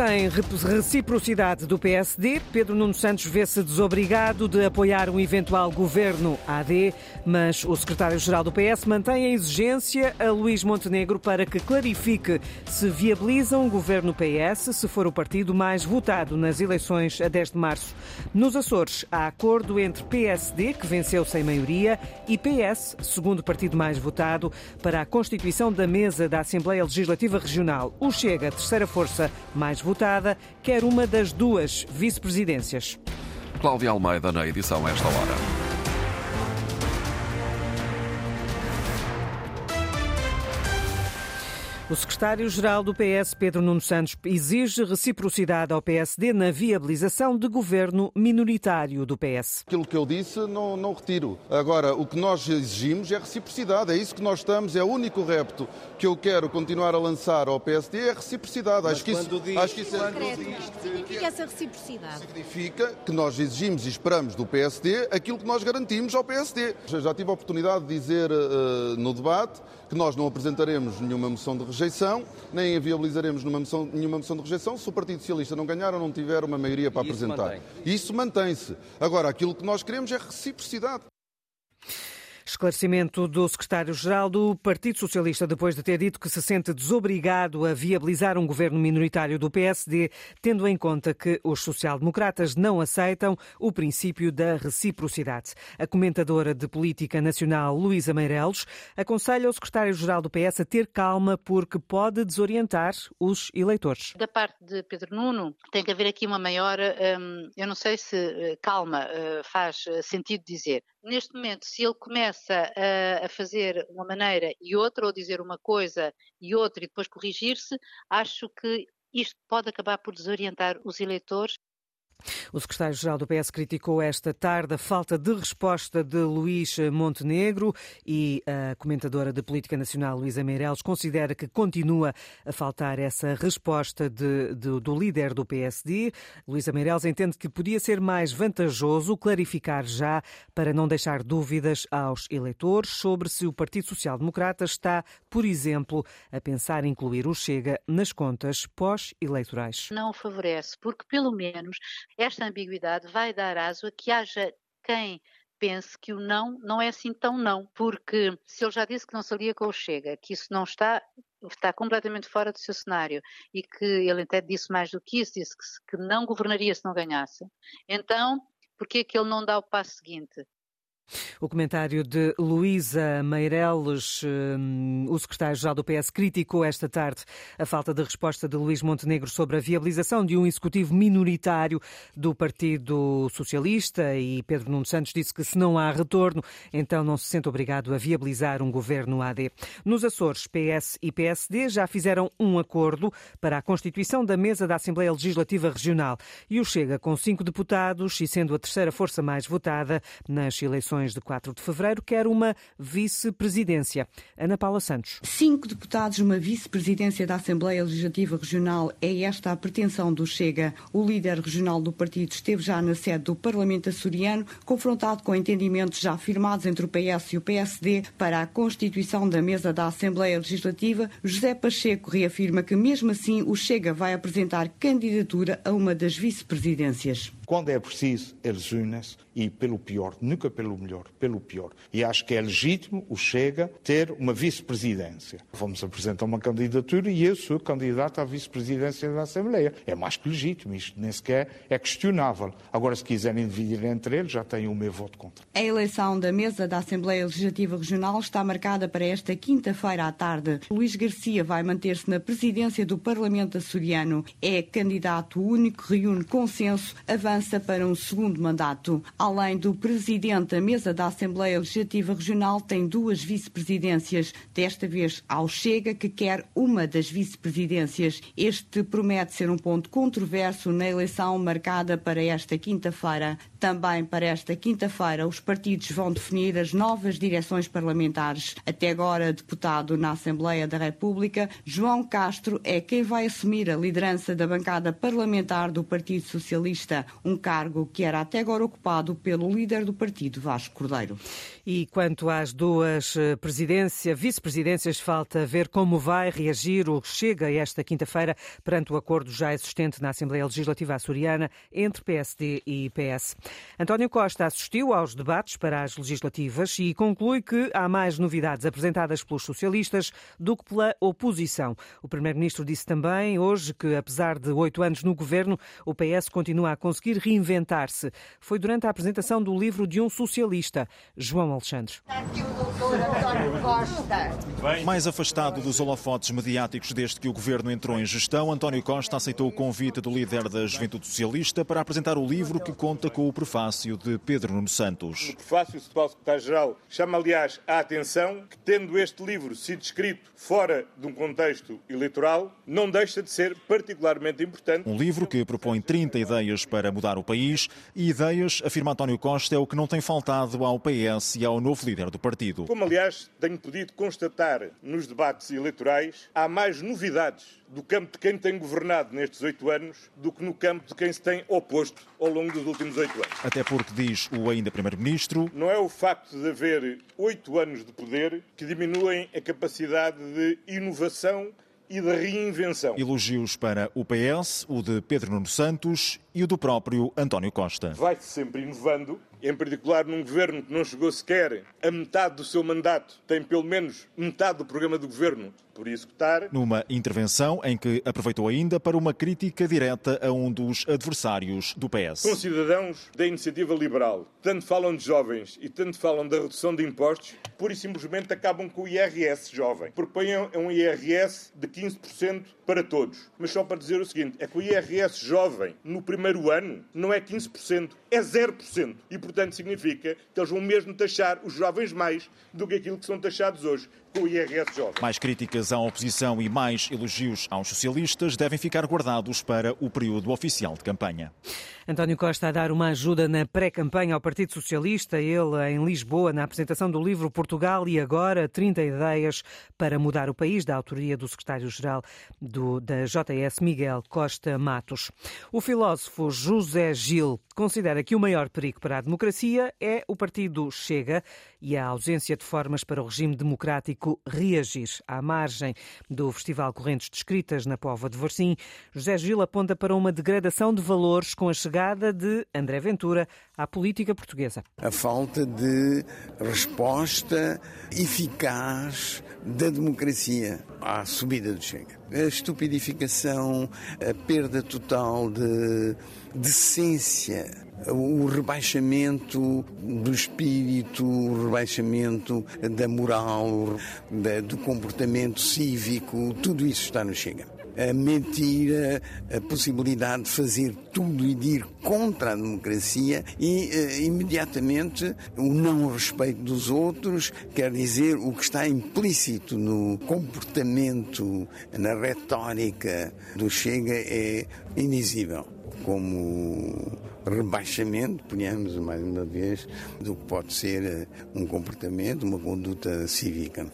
Sem reciprocidade do PSD, Pedro Nuno Santos vê-se desobrigado de apoiar um eventual governo AD, mas o secretário-geral do PS mantém a exigência a Luís Montenegro para que clarifique se viabiliza um governo PS se for o partido mais votado nas eleições a 10 de março. Nos Açores, há acordo entre PSD, que venceu sem maioria, e PS, segundo partido mais votado, para a constituição da mesa da Assembleia Legislativa Regional. O Chega, terceira força mais votada, quer uma das duas vice-presidências. Cláudia Almeida na edição esta hora. O secretário-geral do PS, Pedro Nuno Santos, exige reciprocidade ao PSD na viabilização de governo minoritário do PS. Aquilo que eu disse não, não retiro. Agora, o que nós exigimos é reciprocidade. É isso que nós estamos, é o único repto que eu quero continuar a lançar ao PSD é a reciprocidade. Mas acho que isso, diz, acho que isso é... significa essa reciprocidade? Significa que nós exigimos e esperamos do PSD aquilo que nós garantimos ao PSD. Já tive a oportunidade de dizer uh, no debate que nós não apresentaremos nenhuma moção de rejeição, nem a viabilizaremos numa moção, nenhuma moção de rejeição se o Partido Socialista não ganhar ou não tiver uma maioria para e apresentar. Isso mantém-se. Agora, aquilo que nós queremos é reciprocidade. Esclarecimento do secretário-geral do Partido Socialista, depois de ter dito que se sente desobrigado a viabilizar um governo minoritário do PSD, tendo em conta que os social-democratas não aceitam o princípio da reciprocidade. A comentadora de política nacional, Luísa Meireles, aconselha o secretário-geral do PS a ter calma porque pode desorientar os eleitores. Da parte de Pedro Nuno, tem que haver aqui uma maior, hum, eu não sei se eh, calma eh, faz eh, sentido dizer. Neste momento, se ele começa a, a, fazer uma maneira e outra, ou dizer uma coisa e outra e depois corrigir-se, acho que isto pode acabar por desorientar os eleitores o secretário-geral do PS criticou esta tarde a falta de resposta de Luís Montenegro e a comentadora de política nacional, Luísa Meireles, considera que continua a faltar essa resposta de, de, do líder do PSD. Luísa Meireles entende que podia ser mais vantajoso clarificar já para não deixar dúvidas aos eleitores sobre se o Partido Social Democrata está, por exemplo, a pensar em incluir o Chega nas contas pós-eleitorais. Não favorece, porque pelo menos esta ambiguidade vai dar aso a que haja quem pense que o não não é assim tão não, porque se ele já disse que não se alia com o Chega, que isso não está está completamente fora do seu cenário e que ele até disse mais do que isso, disse que, que não governaria se não ganhasse, então por que é que ele não dá o passo seguinte? O comentário de Luísa Meireles, hum, o secretário-geral do PS, criticou esta tarde a falta de resposta de Luís Montenegro sobre a viabilização de um executivo minoritário do Partido Socialista e Pedro Nuno Santos disse que se não há retorno, então não se sente obrigado a viabilizar um governo AD. Nos Açores, PS e PSD já fizeram um acordo para a constituição da mesa da Assembleia Legislativa Regional e o Chega com cinco deputados e sendo a terceira força mais votada nas eleições eleições de 4 de fevereiro, quer uma vice-presidência. Ana Paula Santos. Cinco deputados, uma vice-presidência da Assembleia Legislativa Regional. É esta a pretensão do Chega. O líder regional do partido esteve já na sede do Parlamento açoriano, confrontado com entendimentos já firmados entre o PS e o PSD para a constituição da mesa da Assembleia Legislativa. José Pacheco reafirma que, mesmo assim, o Chega vai apresentar candidatura a uma das vice-presidências. Quando é preciso, eles unem-se e pelo pior, nunca pelo melhor, pelo pior. E acho que é legítimo o Chega ter uma vice-presidência. Vamos apresentar uma candidatura e eu sou candidato à vice-presidência da Assembleia. É mais que legítimo, isto nem sequer é questionável. Agora, se quiserem dividir entre eles, já têm o meu voto contra. A eleição da mesa da Assembleia Legislativa Regional está marcada para esta quinta-feira à tarde. Luís Garcia vai manter-se na presidência do Parlamento açoriano. É candidato único, reúne consenso, avança para um segundo mandato. Além do presidente, a mesa da Assembleia Legislativa Regional tem duas vice-presidências. Desta vez ao Chega, que quer uma das vice-presidências. Este promete ser um ponto controverso na eleição marcada para esta quinta-feira. Também para esta quinta-feira, os partidos vão definir as novas direções parlamentares. Até agora, deputado na Assembleia da República, João Castro é quem vai assumir a liderança da bancada parlamentar do Partido Socialista, um cargo que era até agora ocupado pelo líder do partido, Vasco Cordeiro. E quanto às duas eh, presidências, vice-presidências, falta ver como vai reagir o Chega esta quinta-feira perante o acordo já existente na Assembleia Legislativa Açoriana entre PSD e PS. António Costa assistiu aos debates para as legislativas e conclui que há mais novidades apresentadas pelos socialistas do que pela oposição. O Primeiro-Ministro disse também hoje que, apesar de oito anos no governo, o PS continua a conseguir reinventar-se. Foi durante a apresentação do livro de um socialista, João Alexandre. Mais afastado dos holofotes mediáticos desde que o governo entrou em gestão, António Costa aceitou o convite do líder da Juventude Socialista para apresentar o livro que conta com o prefácio de Pedro Nuno Santos. O prefácio atual secretário-geral chama, aliás, a atenção que, tendo este livro sido escrito fora de um contexto eleitoral, não deixa de ser particularmente importante. Um livro que propõe 30 ideias para mudar o país e ideias, afirma António Costa, é o que não tem faltado ao PS e ao novo líder do partido. Como, aliás, tenho podido constatar nos debates eleitorais, há mais novidades do campo de quem tem governado nestes oito anos do que no campo de quem se tem oposto ao longo dos últimos oito anos. Até porque, diz o ainda Primeiro-Ministro, não é o facto de haver oito anos de poder que diminuem a capacidade de inovação e de reinvenção. Elogios para o PS, o de Pedro Nuno Santos e o do próprio António Costa. Vai-se sempre inovando, em particular num governo que não chegou sequer a metade do seu mandato, tem pelo menos metade do programa do governo por executar. Numa intervenção em que aproveitou ainda para uma crítica direta a um dos adversários do PS. Com cidadãos da iniciativa liberal, tanto falam de jovens e tanto falam da redução de impostos, pura e simplesmente acabam com o IRS jovem. Propõem um IRS de 15% para todos. Mas só para dizer o seguinte, é que o IRS jovem, no primeiro ano, não é 15%, é 0%. E, portanto, significa que eles vão mesmo taxar os jovens mais do que aquilo que são taxados hoje com o IRS jovem. Mais críticas à oposição e mais elogios aos socialistas devem ficar guardados para o período oficial de campanha. António Costa a dar uma ajuda na pré-campanha ao Partido Socialista, ele em Lisboa, na apresentação do livro Portugal e Agora, 30 ideias para mudar o país, da autoria do secretário-geral da JS, Miguel Costa Matos. O filósofo José Gil considera que o maior perigo para a democracia é o partido Chega e a ausência de formas para o regime democrático reagir. À margem do Festival Correntes de Escritas na Pova de Varzim, José Gil aponta para uma degradação de valores com a chegada de André Ventura à política portuguesa. A falta de resposta eficaz da democracia à subida do Chega. A estupidificação, a perda total de decência o rebaixamento do espírito, o rebaixamento da moral, do comportamento cívico, tudo isso está no Chega. A mentira, a possibilidade de fazer tudo e de ir contra a democracia e, uh, imediatamente, o não respeito dos outros, quer dizer, o que está implícito no comportamento, na retórica do Chega é invisível como rebaixamento, ponhamos mais uma vez, do que pode ser eh, um comportamento, uma conduta cívica.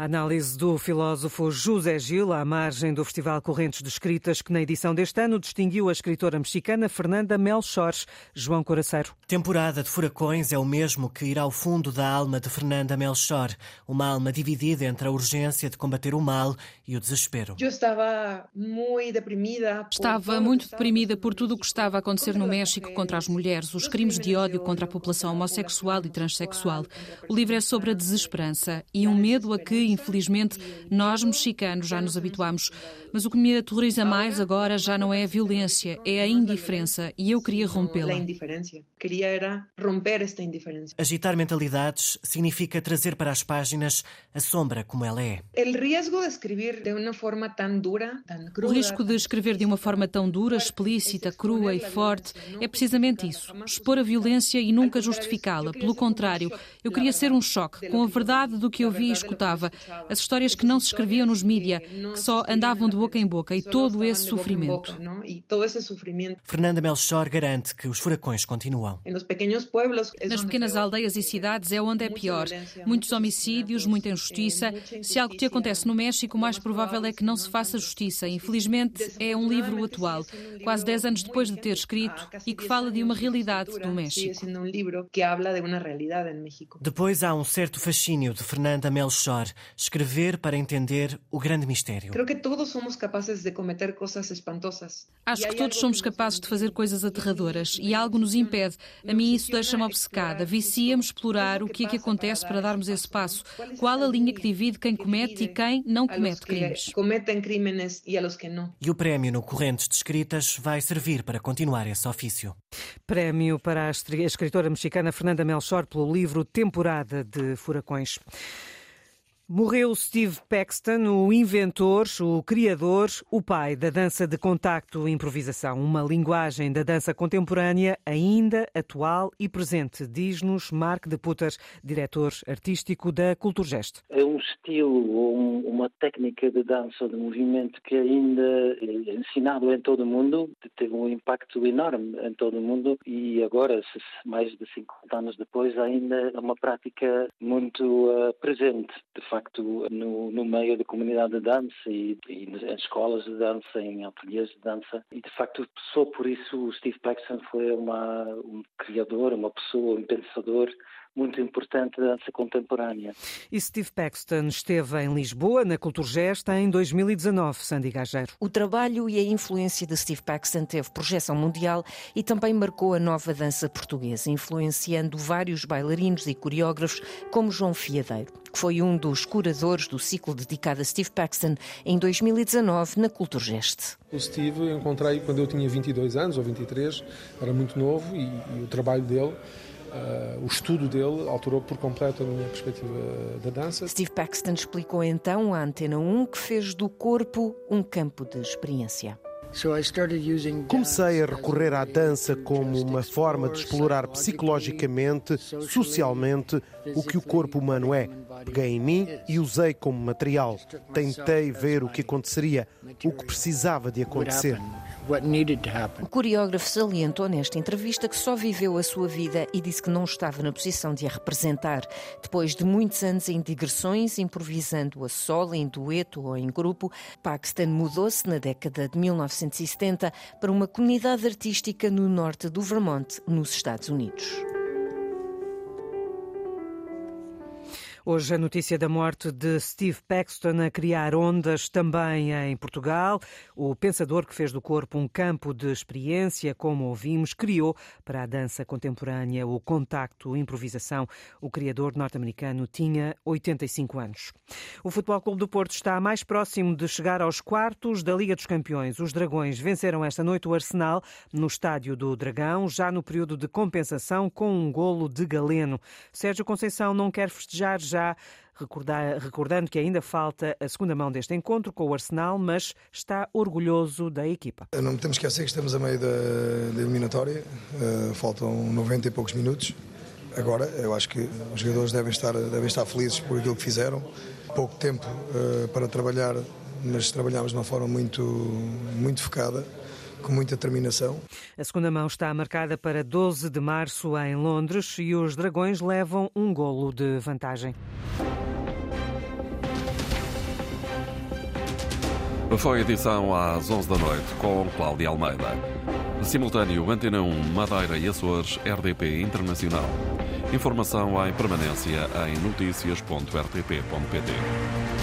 A análise do filósofo José Gil, à margem do Festival Correntes de Escritas, que na edição deste ano distinguiu a escritora mexicana Fernanda Melchor. João Coraceiro. Temporada de furacões é o mesmo que ir ao fundo da alma de Fernanda Melchor, uma alma dividida entre a urgência de combater o mal e o desespero. Eu estava muito deprimida. Estava muito deprimida por tudo o que estava a acontecer no México contra as mulheres, os crimes de ódio contra a população homossexual e transexual. O livro é sobre a desesperança e um medo a que infelizmente, nós mexicanos já nos habituamos. Mas o que me aterroriza mais agora já não é a violência, é a indiferença. E eu queria rompê-la. Queria era romper esta indiferença. Agitar mentalidades significa trazer para as páginas a sombra como ela é. O risco de escrever de uma forma tão dura, tão cruda. O risco de escrever de uma forma tão dura, explícita, crua e forte é precisamente isso: expor a violência e nunca justificá-la. Pelo contrário, eu queria ser um choque com a verdade do que eu via e escutava as histórias que não se escreviam nos mídia, que só andavam de boca em boca e todo esse sofrimento. Fernanda Melchor garante que os furacões continuam. Nas pequenas aldeias e cidades é onde é pior. Muitos homicídios, muita injustiça. Se algo te acontece no México, o mais provável é que não se faça justiça. Infelizmente, é um livro atual, quase 10 anos depois de ter escrito, e que fala de uma realidade do México. Depois há um certo fascínio de Fernanda Melchor, escrever para entender o grande mistério. Creo que todos somos capazes de cometer coisas espantosas. Acho que todos somos capazes de fazer coisas aterradoras e algo nos impede. A mim isso deixa-me obcecada. Vicia-me explorar o que é que acontece para darmos esse passo. Qual a linha que divide quem comete e quem não comete crimes. Cometem crimes e a los que não. E o prémio no Correntes de Escritas vai servir para continuar esse ofício. Prémio para a escritora mexicana Fernanda Melchor pelo livro Temporada de Furacões. Morreu Steve Paxton, o inventor, o criador, o pai da dança de contacto e improvisação, uma linguagem da dança contemporânea ainda atual e presente, diz-nos Mark de Putter, diretor artístico da Culturgest. É um estilo, uma técnica de dança, de movimento que ainda é ensinado em todo o mundo, teve um impacto enorme em todo o mundo e agora, mais de 50 anos depois, ainda é uma prática muito uh, presente, de facto facto no, no meio da comunidade de dança e, e em escolas de dança, em ateliês de dança. E de facto, só por isso o Steve Paxton foi uma, um criador, uma pessoa, um pensador muito importante da dança contemporânea. E Steve Paxton esteve em Lisboa, na Culturgest, em 2019, Sandy Gageiro. O trabalho e a influência de Steve Paxton teve projeção mundial e também marcou a nova dança portuguesa, influenciando vários bailarinos e coreógrafos, como João Fiadeiro, que foi um dos curadores do ciclo dedicado a Steve Paxton em 2019 na Culturgest. O Steve eu encontrei quando eu tinha 22 anos ou 23, era muito novo e, e o trabalho dele Uh, o estudo dele alterou por completo a minha perspectiva da dança. Steve Paxton explicou então à Antena 1 que fez do corpo um campo de experiência. Comecei a recorrer à dança como uma forma de explorar psicologicamente, socialmente, o que o corpo humano é. Peguei em mim e usei como material. Tentei ver o que aconteceria, o que precisava de acontecer. O coreógrafo salientou nesta entrevista que só viveu a sua vida e disse que não estava na posição de a representar. Depois de muitos anos em digressões, improvisando a solo, em dueto ou em grupo, Paxton mudou-se na década de 1970 para uma comunidade artística no norte do Vermont, nos Estados Unidos. Hoje a notícia da morte de Steve Paxton a criar ondas também em Portugal. O pensador que fez do corpo um campo de experiência, como ouvimos, criou para a dança contemporânea o contacto, improvisação. O criador norte-americano tinha 85 anos. O Futebol Clube do Porto está mais próximo de chegar aos quartos da Liga dos Campeões. Os Dragões venceram esta noite o Arsenal no estádio do Dragão, já no período de compensação com um golo de Galeno. Sérgio Conceição não quer festejar já recordando que ainda falta a segunda mão deste encontro com o Arsenal, mas está orgulhoso da equipa. Não temos que esquecer que estamos a meio da, da eliminatória, uh, faltam 90 e poucos minutos. Agora, eu acho que os jogadores devem estar, devem estar felizes por aquilo que fizeram. Pouco tempo uh, para trabalhar, mas trabalhamos de uma forma muito, muito focada com muita determinação. A segunda mão está marcada para 12 de março em Londres e os Dragões levam um golo de vantagem. Foi a edição às 11 da noite com Cláudia Almeida. Simultâneo Antena 1, Madeira e Açores, RDP Internacional. Informação em permanência em notícias.rtp.pt.